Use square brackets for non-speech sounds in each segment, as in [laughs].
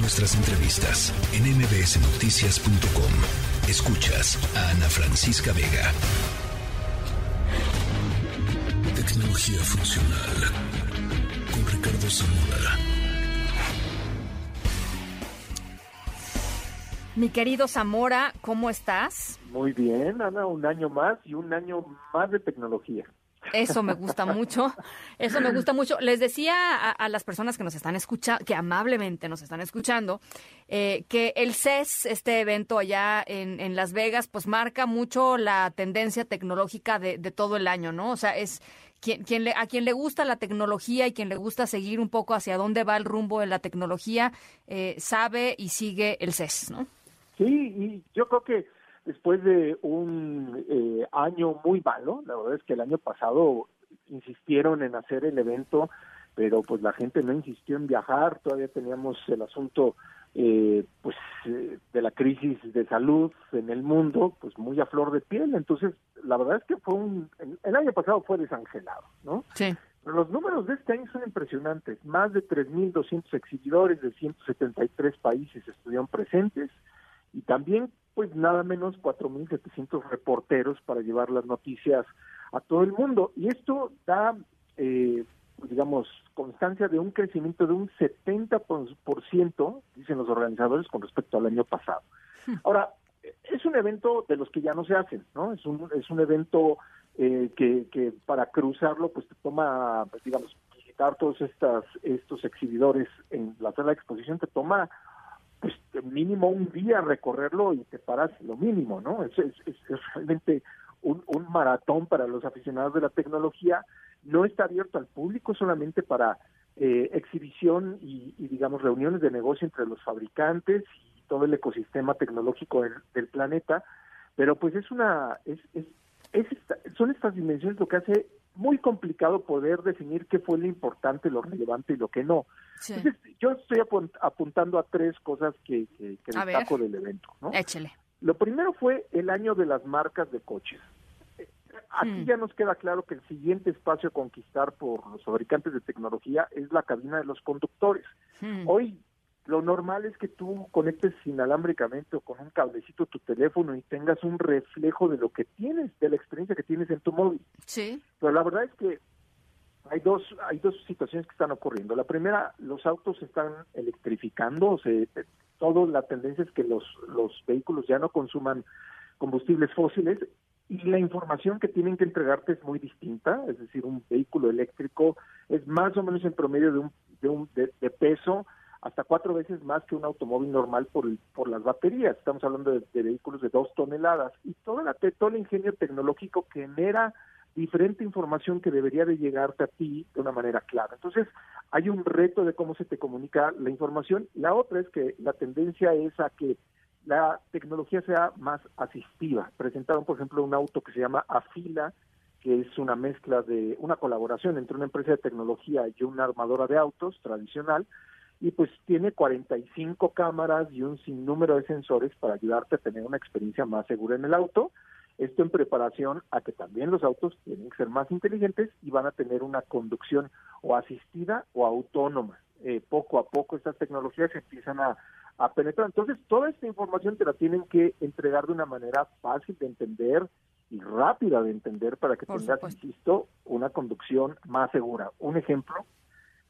Nuestras entrevistas en mbsnoticias.com. Escuchas a Ana Francisca Vega. Tecnología funcional con Ricardo Zamora. Mi querido Zamora, ¿cómo estás? Muy bien, Ana, un año más y un año más de tecnología. Eso me gusta mucho, eso me gusta mucho. Les decía a, las personas que nos están escuchando, que amablemente nos están escuchando, eh, que el CES, este evento allá en, Las Vegas, pues marca mucho la tendencia tecnológica de, todo el año, ¿no? O sea, es quien, quien le, a quien le gusta la tecnología y quien le gusta seguir un poco hacia dónde va el rumbo de la tecnología, eh, sabe y sigue el CES, ¿no? Sí, y yo creo que después de un eh, año muy malo, la verdad es que el año pasado insistieron en hacer el evento, pero pues la gente no insistió en viajar, todavía teníamos el asunto eh, pues eh, de la crisis de salud en el mundo, pues muy a flor de piel, entonces la verdad es que fue un, el año pasado fue desangelado, ¿no? Sí. Pero los números de este año son impresionantes, más de 3.200 exhibidores de 173 países estuvieron presentes y también pues nada menos 4.700 reporteros para llevar las noticias a todo el mundo. Y esto da, eh, digamos, constancia de un crecimiento de un 70%, dicen los organizadores, con respecto al año pasado. Hmm. Ahora, es un evento de los que ya no se hacen, ¿no? Es un, es un evento eh, que, que para cruzarlo, pues te toma, pues, digamos, visitar todos estas, estos exhibidores en la sala de exposición, te toma pues mínimo un día recorrerlo y te paras lo mínimo, ¿no? Es, es, realmente un, maratón para los aficionados de la tecnología. No está abierto al público solamente para eh, exhibición y, digamos, reuniones de negocio entre los fabricantes y todo el ecosistema tecnológico del, planeta, pero pues es una, es, es, es son estas dimensiones lo que hace muy complicado poder definir qué fue lo importante, lo relevante y lo que no. Entonces, yo estoy apuntando a tres cosas que, que, destaco del evento. ¿no? Échele. Lo primero fue el año de las marcas de coches. Aquí hmm. ya nos queda claro que el siguiente espacio a conquistar por los fabricantes de tecnología es la cabina de los conductores. Hmm. Hoy lo normal es que tú conectes inalámbricamente o con un cablecito tu teléfono y tengas un reflejo de lo que tienes, de la experiencia que tienes en tu móvil. Sí. Pero la verdad es que hay dos hay dos situaciones que están ocurriendo. La primera, los autos se están electrificando, o sea, toda la tendencia es que los los vehículos ya no consuman combustibles fósiles y la información que tienen que entregarte es muy distinta, es decir, un vehículo eléctrico es más o menos en promedio de un de un de peso hasta cuatro veces más que un automóvil normal por, el, por las baterías. Estamos hablando de, vehículos de dos toneladas y todo, la, todo el ingenio tecnológico genera diferente información que debería de llegarte a ti de una manera clara. Entonces, hay un reto de cómo se te comunica la información. La otra es que la tendencia es a que la tecnología sea más asistiva. Presentaron, por ejemplo, un auto que se llama Afila, que es una mezcla de una colaboración entre una empresa de tecnología y una armadora de autos tradicional, y pues tiene 45 cámaras y un sinnúmero de sensores para ayudarte a tener una experiencia más segura en el auto. Esto en preparación a que también los autos tienen que ser más inteligentes y van a tener una conducción o asistida o autónoma. Eh, poco a poco estas tecnologías empiezan a, a penetrar. Entonces, toda esta información te la tienen que entregar de una manera fácil de entender y rápida de entender para que tengas, insisto, una conducción más segura. Un ejemplo,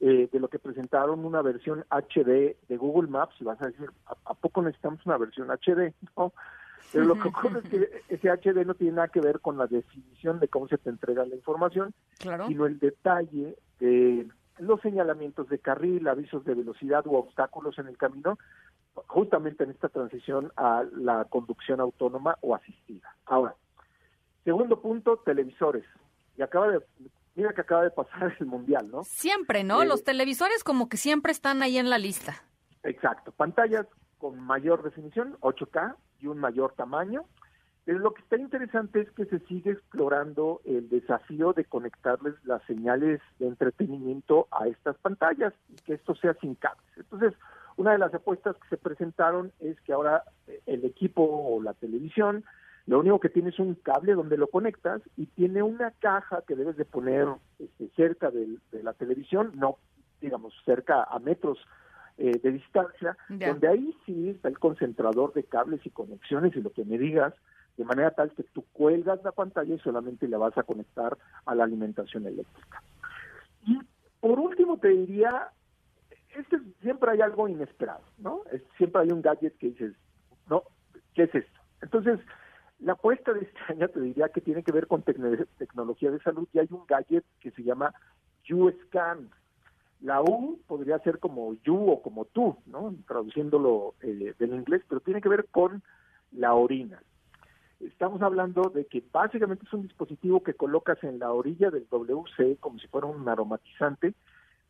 eh, de lo que presentaron una versión HD de Google Maps y vas a decir, ¿a, poco necesitamos una versión HD? No, pero lo que ocurre es que ese HD no tiene nada que ver con la definición de cómo se te entrega la información, sino el detalle de los señalamientos de carril, avisos de velocidad u obstáculos en el camino, justamente en esta transición a la conducción autónoma o asistida. Ahora, segundo punto, televisores. Y acaba de mira que acaba de pasar el Mundial, ¿no? Siempre, ¿no? Los eh, televisores como que siempre están ahí en la lista. Exacto, pantallas con mayor definición, 8K y un mayor tamaño. Pero lo que está interesante es que se sigue explorando el desafío de conectarles las señales de entretenimiento a estas pantallas y que esto sea sin cables. Entonces, una de las apuestas que se presentaron es que ahora eh, el equipo o la televisión lo único que tiene es un cable donde lo conectas y tiene una caja que debes de poner este, cerca de, la televisión, no digamos cerca a metros eh, de distancia, donde ahí sí está el concentrador de cables y conexiones y lo que me digas, de manera tal que tú cuelgas la pantalla y solamente la vas a conectar a la alimentación eléctrica. Y por último te diría, este, siempre hay algo inesperado, ¿no? siempre hay un gadget que dices, no, ¿qué es esto? Entonces, la apuesta de este [laughs] año te diría que tiene que ver con tecnología de salud y hay un gadget que se llama U-Scan. La U podría ser como you o como tú, ¿no? Traduciéndolo eh, del inglés, pero tiene que ver con la orina. Estamos hablando de que básicamente es un dispositivo que colocas en la orilla del WC como si fuera un aromatizante,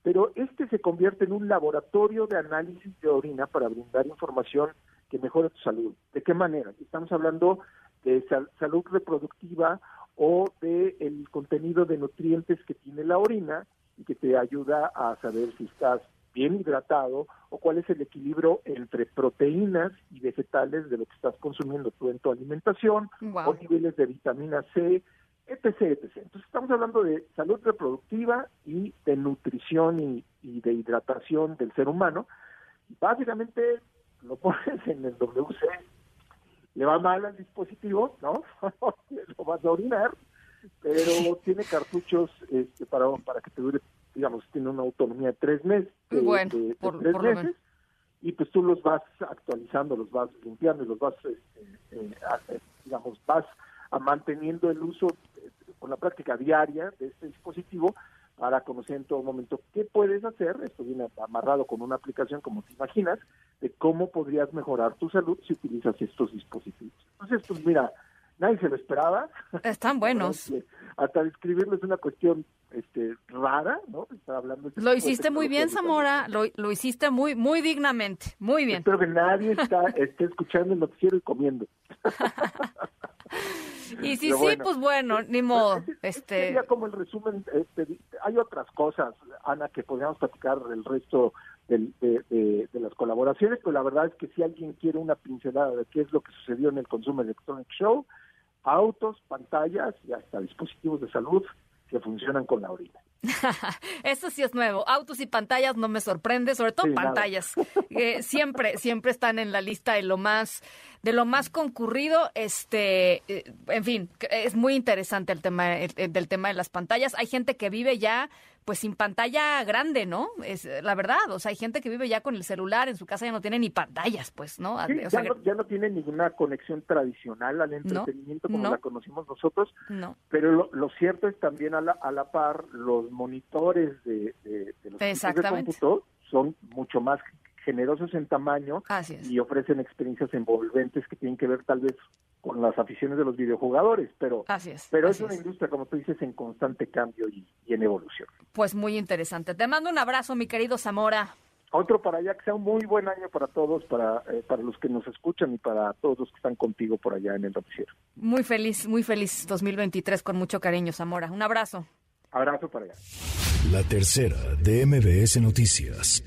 pero este se convierte en un laboratorio de análisis de orina para brindar información que mejore tu salud. ¿De qué manera? Estamos hablando de salud reproductiva o de el contenido de nutrientes que tiene la orina y que te ayuda a saber si estás bien hidratado o cuál es el equilibrio entre proteínas y vegetales de lo que estás consumiendo tú en tu alimentación o niveles de vitamina C, etc, etc. Entonces estamos hablando de salud reproductiva y de nutrición y, y de hidratación del ser humano. Básicamente lo pones en el WC le va mal al dispositivo, ¿no? [laughs] lo vas a orinar, pero tiene cartuchos este, para, para que te dure, digamos, tiene una autonomía de tres meses. bueno, por, tres meses, y pues tú los vas actualizando, los vas limpiando y los vas, este, eh, eh, digamos, vas a manteniendo el uso eh, con la práctica diaria de este dispositivo para conocer en todo momento qué puedes hacer, esto viene amarrado con una aplicación como te imaginas, de cómo podrías mejorar tu salud si utilizas estos dispositivos. Entonces, pues mira, nadie se lo esperaba. Están [laughs] buenos. Hasta describirles una cuestión este rara, ¿no? hablando lo hiciste muy bien, Zamora, lo, lo, hiciste muy muy dignamente, muy bien. Espero que nadie está, [laughs] esté escuchando el noticiero y comiendo. [laughs] y si sí, pues bueno, ni modo. este Sería como el resumen, este, hay otras cosas, Ana, que podríamos platicar el resto de, de, las colaboraciones, pero la verdad es que si alguien quiere una pincelada de qué es lo que sucedió en el Consumer Electronic Show, autos, pantallas y hasta dispositivos de salud que funcionan con la orina. [laughs] Eso sí es nuevo. Autos y pantallas no me sorprende, sobre todo pantallas. [laughs] siempre, siempre están en la lista de lo más, de lo más concurrido. Este, eh, en fin, es muy interesante el tema del tema de las pantallas. Hay gente que vive ya pues sin pantalla grande, ¿no? Es la verdad, o sea, hay gente que vive ya con el celular, en su casa ya no tiene ni pantallas, pues, ¿no? ya, no ya, no tiene ninguna conexión tradicional al entretenimiento como la conocimos nosotros, no. pero lo, lo, cierto es también a la, a la par, los monitores de, de, de los de cómputo son mucho más generosos en tamaño y ofrecen experiencias envolventes que tienen que ver tal vez con las aficiones de los videojugadores, pero, es, pero es una industria, como tú dices, en constante cambio y, en evolución. Pues muy interesante. Te mando un abrazo, mi querido Zamora. Otro para allá, que sea un muy buen año para todos, para, eh, para los que nos escuchan y para todos los que están contigo por allá en el noticiero. Muy feliz, muy feliz 2023, con mucho cariño, Zamora. Un abrazo. Abrazo para allá. La tercera de MBS Noticias.